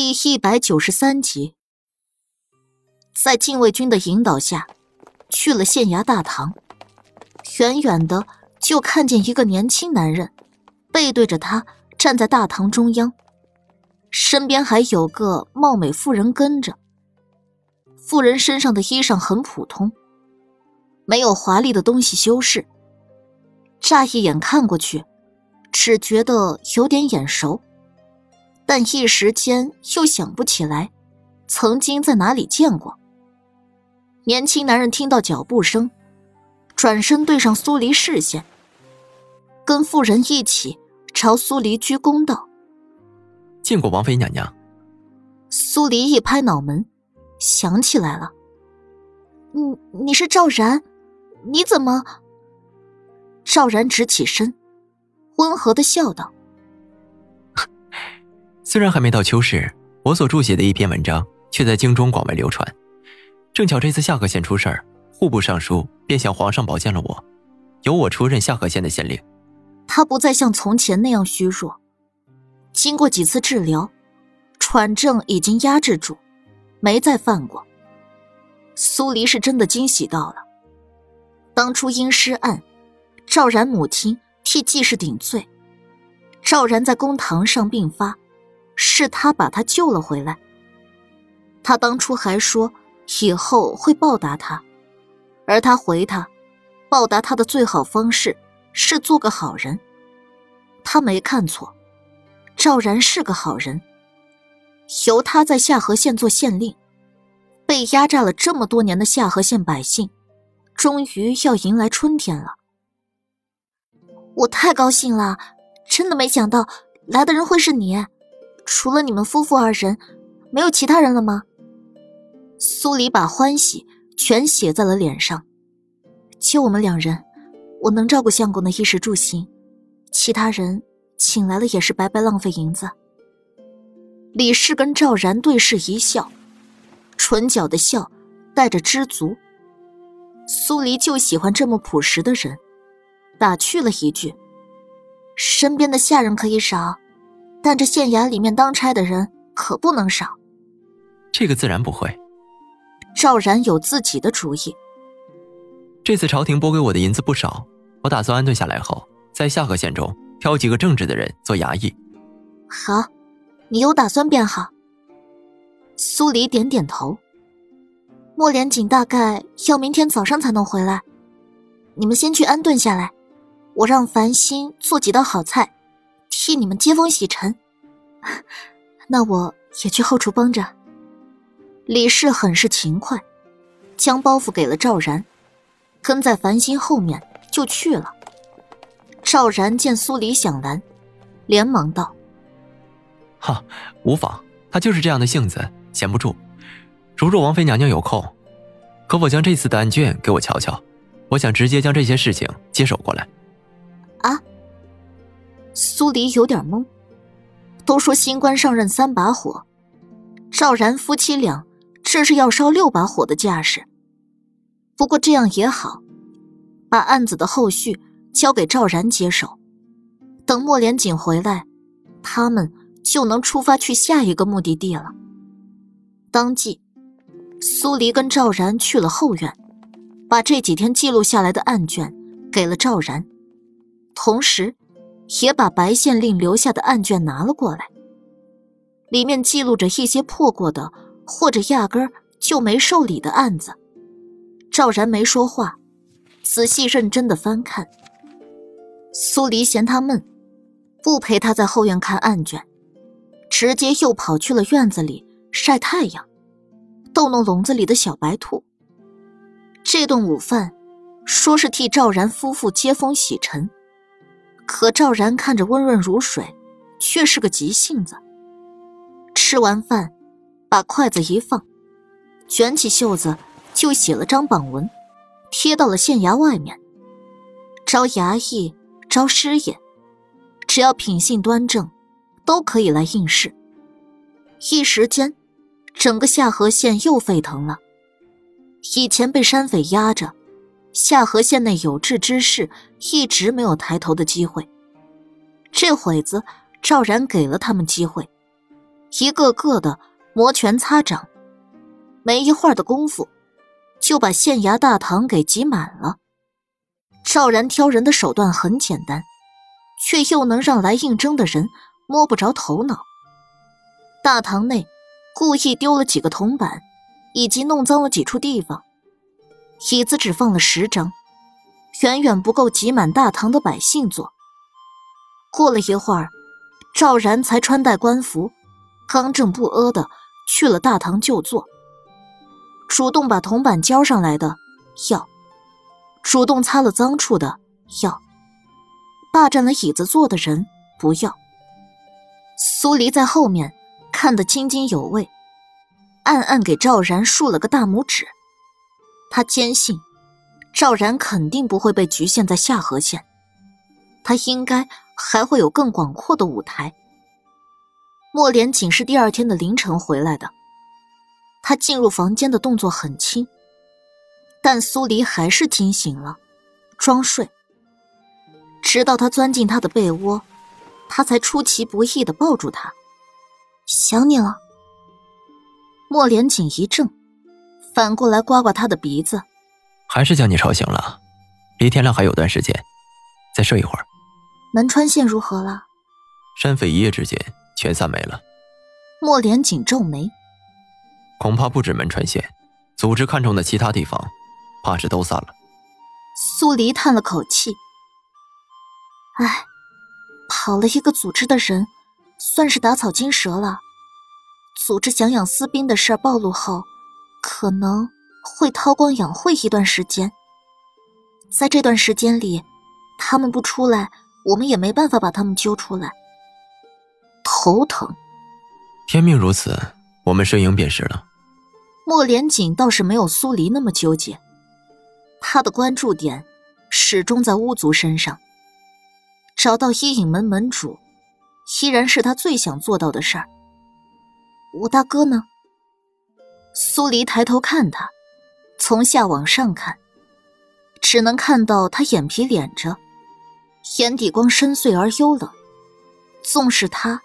第一百九十三集，在禁卫军的引导下，去了县衙大堂。远远的就看见一个年轻男人，背对着他站在大堂中央，身边还有个貌美妇人跟着。妇人身上的衣裳很普通，没有华丽的东西修饰。乍一眼看过去，只觉得有点眼熟。但一时间又想不起来，曾经在哪里见过。年轻男人听到脚步声，转身对上苏黎视线，跟妇人一起朝苏黎鞠躬道：“见过王妃娘娘。”苏黎一拍脑门，想起来了：“你你是赵然？你怎么？”赵然直起身，温和的笑道。虽然还没到秋试，我所著写的一篇文章却在京中广为流传。正巧这次下河县出事儿，户部尚书便向皇上保荐了我，由我出任下河县的县令。他不再像从前那样虚弱，经过几次治疗，喘症已经压制住，没再犯过。苏黎是真的惊喜到了。当初阴尸案，赵然母亲替季氏顶罪，赵然在公堂上病发。是他把他救了回来。他当初还说以后会报答他，而他回他，报答他的最好方式是做个好人。他没看错，赵然是个好人。由他在下河县做县令，被压榨了这么多年的下河县百姓，终于要迎来春天了。我太高兴了，真的没想到来的人会是你。除了你们夫妇二人，没有其他人了吗？苏黎把欢喜全写在了脸上。就我们两人，我能照顾相公的衣食住行，其他人请来了也是白白浪费银子。李氏跟赵然对视一笑，唇角的笑带着知足。苏黎就喜欢这么朴实的人，打趣了一句：“身边的下人可以少。”但这县衙里面当差的人可不能少。这个自然不会。赵然有自己的主意。这次朝廷拨给我的银子不少，我打算安顿下来后，在下河县中挑几个正直的人做衙役。好，你有打算便好。苏黎点点头。莫连锦大概要明天早上才能回来，你们先去安顿下来，我让繁星做几道好菜。替你们接风洗尘，那我也去后厨帮着。李氏很是勤快，将包袱给了赵然，跟在繁星后面就去了。赵然见苏黎想拦，连忙道：“哈，无妨，他就是这样的性子，闲不住。如若王妃娘娘有空，可否将这次的案卷给我瞧瞧？我想直接将这些事情接手过来。”啊。苏黎有点懵，都说新官上任三把火，赵然夫妻俩这是要烧六把火的架势。不过这样也好，把案子的后续交给赵然接手，等莫连锦回来，他们就能出发去下一个目的地了。当即，苏黎跟赵然去了后院，把这几天记录下来的案卷给了赵然，同时。也把白县令留下的案卷拿了过来，里面记录着一些破过的或者压根儿就没受理的案子。赵然没说话，仔细认真的翻看。苏黎嫌他闷，不陪他在后院看案卷，直接又跑去了院子里晒太阳，逗弄笼子里的小白兔。这顿午饭，说是替赵然夫妇接风洗尘。可赵然看着温润如水，却是个急性子。吃完饭，把筷子一放，卷起袖子就写了张榜文，贴到了县衙外面。招衙役，招师爷，只要品性端正，都可以来应试。一时间，整个下河县又沸腾了。以前被山匪压着。下河县内有志之士一直没有抬头的机会，这会子赵然给了他们机会，一个个的摩拳擦掌，没一会儿的功夫，就把县衙大堂给挤满了。赵然挑人的手段很简单，却又能让来应征的人摸不着头脑。大堂内故意丢了几个铜板，以及弄脏了几处地方，椅子只放了十张，远远不够挤满大堂的百姓坐。过了一会儿，赵然才穿戴官服，刚正不阿的去了大堂就坐。主动把铜板交上来的要，主动擦了脏处的要，霸占了椅子坐的人不要。苏黎在后面看得津津有味，暗暗给赵然竖了个大拇指。他坚信，赵然肯定不会被局限在下河县，他应该。还会有更广阔的舞台。莫连锦是第二天的凌晨回来的，他进入房间的动作很轻，但苏黎还是惊醒了，装睡。直到他钻进他的被窝，他才出其不意的抱住他。想你了。莫连锦一怔，反过来刮刮他的鼻子，还是将你吵醒了。离天亮还有段时间，再睡一会儿。门川县如何了？山匪一夜之间全散没了。莫连锦皱眉，恐怕不止门川县，组织看中的其他地方，怕是都散了。苏黎叹了口气，唉，跑了一个组织的人，算是打草惊蛇了。组织想养私兵的事暴露后，可能会韬光养晦一段时间。在这段时间里，他们不出来。我们也没办法把他们揪出来，头疼。天命如此，我们顺应便是了。莫连锦倒是没有苏黎那么纠结，他的关注点始终在巫族身上。找到伊影门门主，依然是他最想做到的事儿。我大哥呢？苏黎抬头看他，从下往上看，只能看到他眼皮敛着。眼底光深邃而幽冷，纵是他，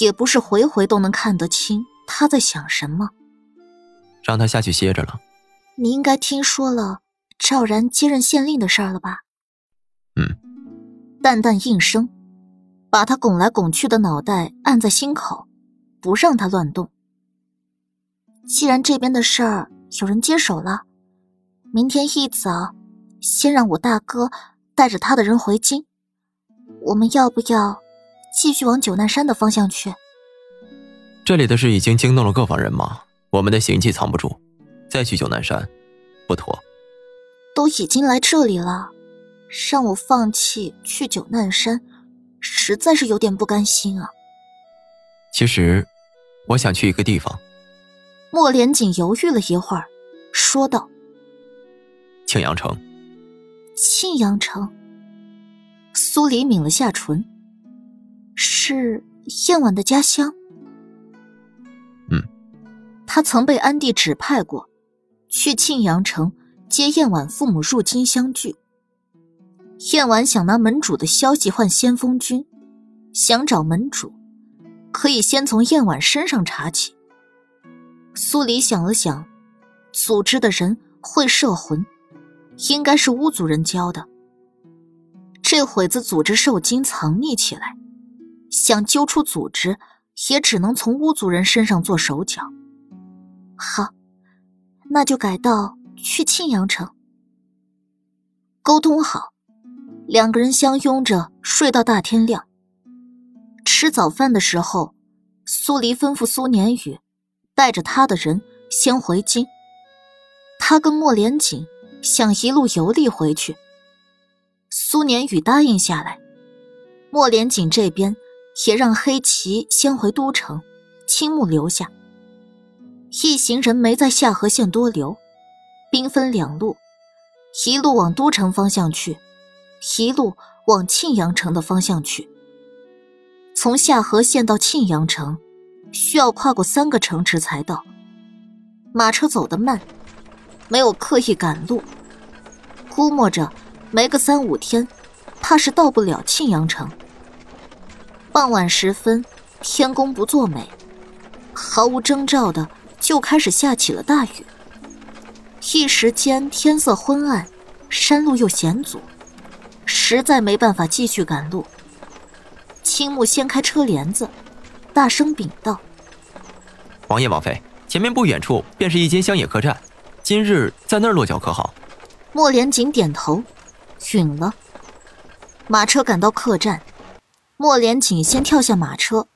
也不是回回都能看得清他在想什么。让他下去歇着了。你应该听说了赵然接任县令的事儿了吧？嗯。淡淡应声，把他拱来拱去的脑袋按在心口，不让他乱动。既然这边的事儿有人接手了，明天一早，先让我大哥带着他的人回京。我们要不要继续往九难山的方向去？这里的事已经惊动了各方人马，我们的行迹藏不住，再去九难山不妥。都已经来这里了，让我放弃去九难山，实在是有点不甘心啊。其实，我想去一个地方。莫连锦犹豫了一会儿，说道：“庆阳城。”庆阳城。苏黎抿了下唇，是燕婉的家乡。嗯，他曾被安帝指派过，去庆阳城接燕婉父母入京相聚。燕婉想拿门主的消息换先锋军，想找门主，可以先从燕婉身上查起。苏黎想了想，组织的人会摄魂，应该是巫族人教的。这会子组织受惊藏匿起来，想揪出组织，也只能从巫族人身上做手脚。好，那就改道去庆阳城。沟通好，两个人相拥着睡到大天亮。吃早饭的时候，苏黎吩咐苏年宇带着他的人先回京，他跟莫连锦想一路游历回去。苏年宇答应下来，莫连锦这边也让黑旗先回都城，青木留下。一行人没在下河县多留，兵分两路，一路往都城方向去，一路往庆阳城的方向去。从下河县到庆阳城，需要跨过三个城池才到。马车走得慢，没有刻意赶路，估摸着。没个三五天，怕是到不了庆阳城。傍晚时分，天公不作美，毫无征兆的就开始下起了大雨。一时间天色昏暗，山路又险阻，实在没办法继续赶路。青木掀开车帘子，大声禀道：“王爷、王妃，前面不远处便是一间乡野客栈，今日在那儿落脚可好？”莫连锦点头，允了。马车赶到客栈，莫连锦先跳下马车，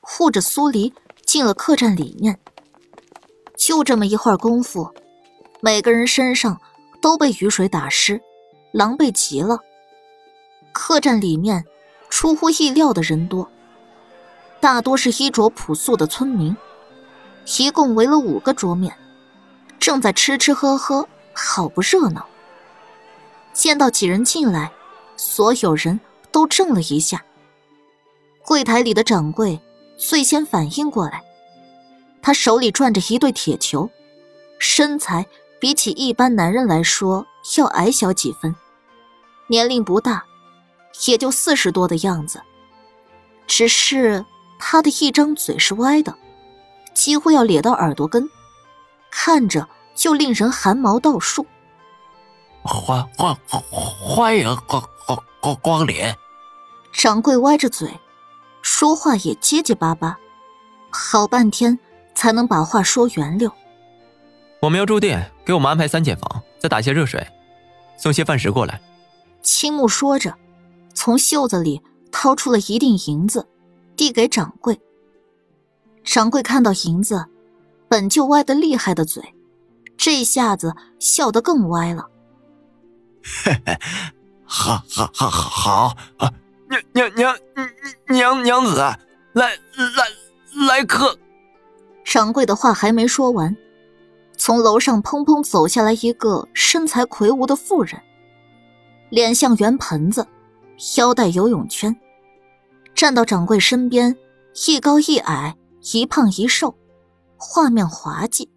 护着苏黎进了客栈里面。就这么一会儿功夫，每个人身上都被雨水打湿，狼狈极了。客栈里面出乎意料的人多，大多是衣着朴素的村民，一共围了五个桌面，正在吃吃喝喝，好不热闹。见到几人进来。所有人都怔了一下。柜台里的掌柜最先反应过来，他手里攥着一对铁球，身材比起一般男人来说要矮小几分，年龄不大，也就四十多的样子。只是他的一张嘴是歪的，几乎要咧到耳朵根，看着就令人寒毛倒竖。欢欢欢迎光光光光临！掌柜歪着嘴，说话也结结巴巴，好半天才能把话说圆溜。我们要住店，给我们安排三间房，再打些热水，送些饭食过来。青木说着，从袖子里掏出了一锭银子，递给掌柜。掌柜看到银子，本就歪得厉害的嘴，这下子笑得更歪了。嘿嘿，好，好，好，好，啊！娘娘娘娘娘子，来来来客。掌柜的话还没说完，从楼上砰砰走下来一个身材魁梧的妇人，脸像圆盆子，腰带游泳圈，站到掌柜身边，一高一矮，一胖一瘦，画面滑稽。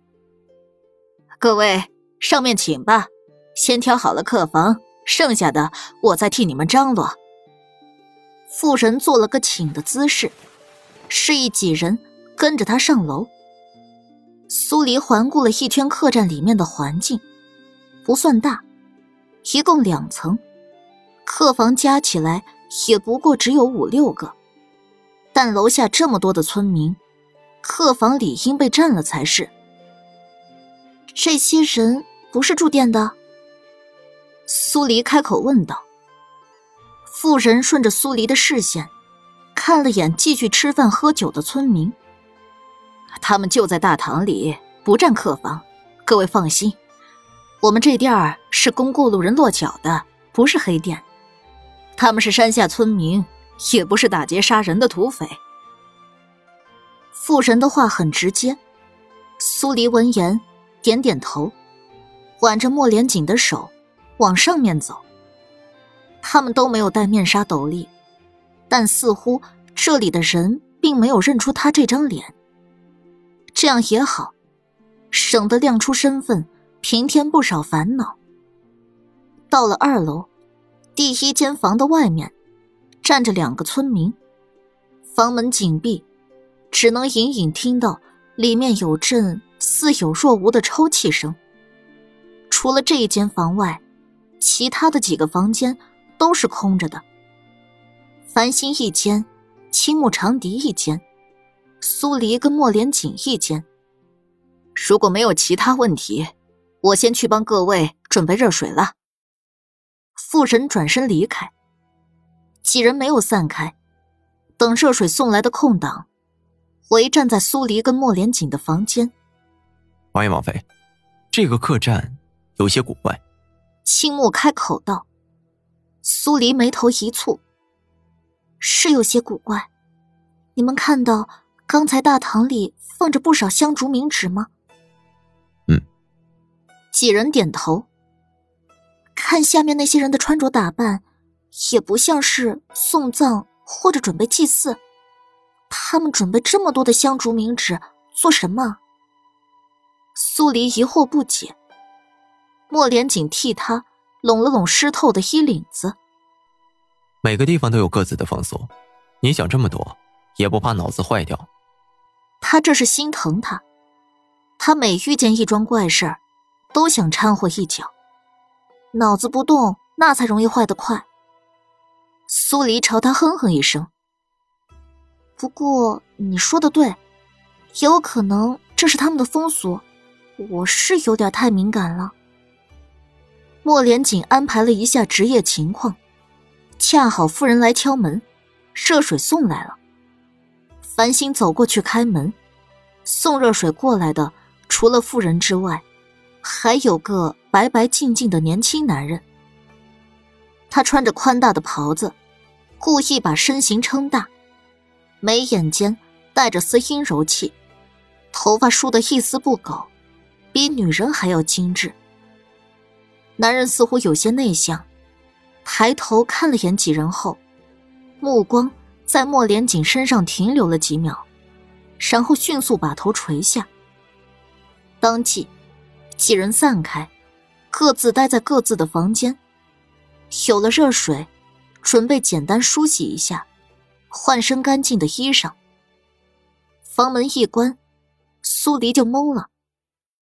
各位上面请吧。先挑好了客房，剩下的我再替你们张罗。妇人做了个请的姿势，示意几人跟着他上楼。苏黎环顾了一圈客栈里面的环境，不算大，一共两层，客房加起来也不过只有五六个，但楼下这么多的村民，客房理应被占了才是。这些人不是住店的？苏黎开口问道：“妇人顺着苏黎的视线，看了眼继续吃饭喝酒的村民。他们就在大堂里，不占客房。各位放心，我们这店儿是供过路人落脚的，不是黑店。他们是山下村民，也不是打劫杀人的土匪。”妇人的话很直接。苏黎闻言，点点头，挽着莫连锦的手。往上面走，他们都没有戴面纱斗笠，但似乎这里的人并没有认出他这张脸。这样也好，省得亮出身份，平添不少烦恼。到了二楼，第一间房的外面站着两个村民，房门紧闭，只能隐隐听到里面有阵似有若无的抽泣声。除了这一间房外，其他的几个房间都是空着的。繁星一间，青木长笛一间，苏黎跟莫连锦一间。如果没有其他问题，我先去帮各位准备热水了。妇人转身离开，几人没有散开，等热水送来的空档，围站在苏黎跟莫连锦的房间。王爷、王妃，这个客栈有些古怪。青木开口道：“苏黎眉头一蹙，是有些古怪。你们看到刚才大堂里放着不少香烛冥纸吗？”“嗯。”几人点头。看下面那些人的穿着打扮，也不像是送葬或者准备祭祀。他们准备这么多的香烛冥纸做什么？苏黎疑惑不解。莫连锦替他拢了拢湿透的衣领子。每个地方都有各自的风俗，你想这么多，也不怕脑子坏掉？他这是心疼他。他每遇见一桩怪事儿，都想掺和一脚。脑子不动，那才容易坏得快。苏黎朝他哼哼一声。不过你说的对，也有可能这是他们的风俗，我是有点太敏感了。莫连锦安排了一下职业情况，恰好夫人来敲门，热水送来了。繁星走过去开门，送热水过来的除了妇人之外，还有个白白净净的年轻男人。他穿着宽大的袍子，故意把身形撑大，眉眼间带着丝阴柔气，头发梳得一丝不苟，比女人还要精致。男人似乎有些内向，抬头看了眼几人后，目光。在莫连锦身上停留了几秒，然后迅速把头垂下。当即，几人散开，各自待在各自的房间。有了热水，准备简单梳洗一下，换身干净的衣裳。房门一关，苏黎就懵了。